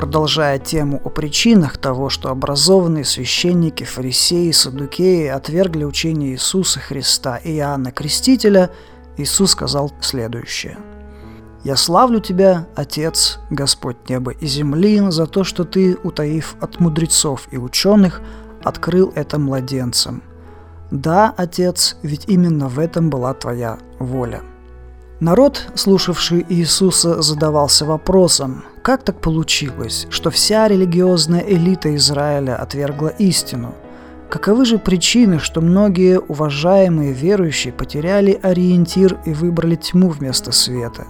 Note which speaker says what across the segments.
Speaker 1: Продолжая тему о причинах того, что образованные священники, фарисеи и садукеи отвергли учение Иисуса Христа и Иоанна Крестителя, Иисус сказал следующее. «Я славлю Тебя, Отец, Господь неба и земли, за то, что Ты, утаив от мудрецов и ученых, открыл это младенцам. Да, Отец, ведь именно в этом была Твоя воля». Народ, слушавший Иисуса, задавался вопросом, как так получилось, что вся религиозная элита Израиля отвергла истину? Каковы же причины, что многие уважаемые верующие потеряли ориентир и выбрали тьму вместо света?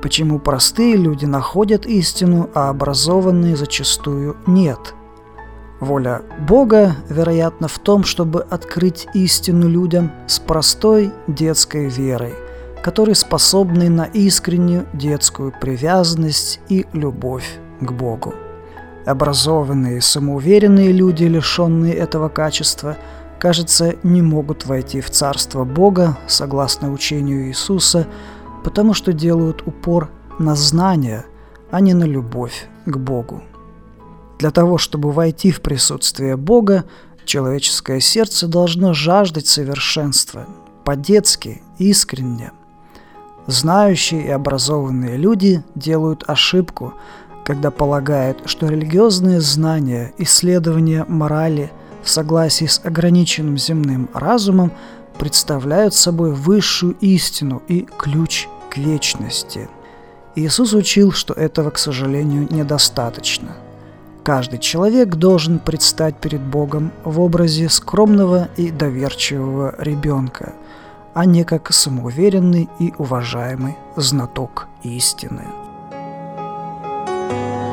Speaker 1: Почему простые люди находят истину, а образованные зачастую нет? Воля Бога, вероятно, в том, чтобы открыть истину людям с простой детской верой – которые способны на искреннюю детскую привязанность и любовь к Богу. Образованные, самоуверенные люди, лишенные этого качества, кажется, не могут войти в Царство Бога, согласно учению Иисуса, потому что делают упор на знание, а не на любовь к Богу. Для того, чтобы войти в присутствие Бога, человеческое сердце должно жаждать совершенства, по-детски, искренне – Знающие и образованные люди делают ошибку, когда полагают, что религиозные знания, исследования морали в согласии с ограниченным земным разумом представляют собой высшую истину и ключ к вечности. Иисус учил, что этого, к сожалению, недостаточно. Каждый человек должен предстать перед Богом в образе скромного и доверчивого ребенка – а не как самоуверенный и уважаемый знаток истины. thank you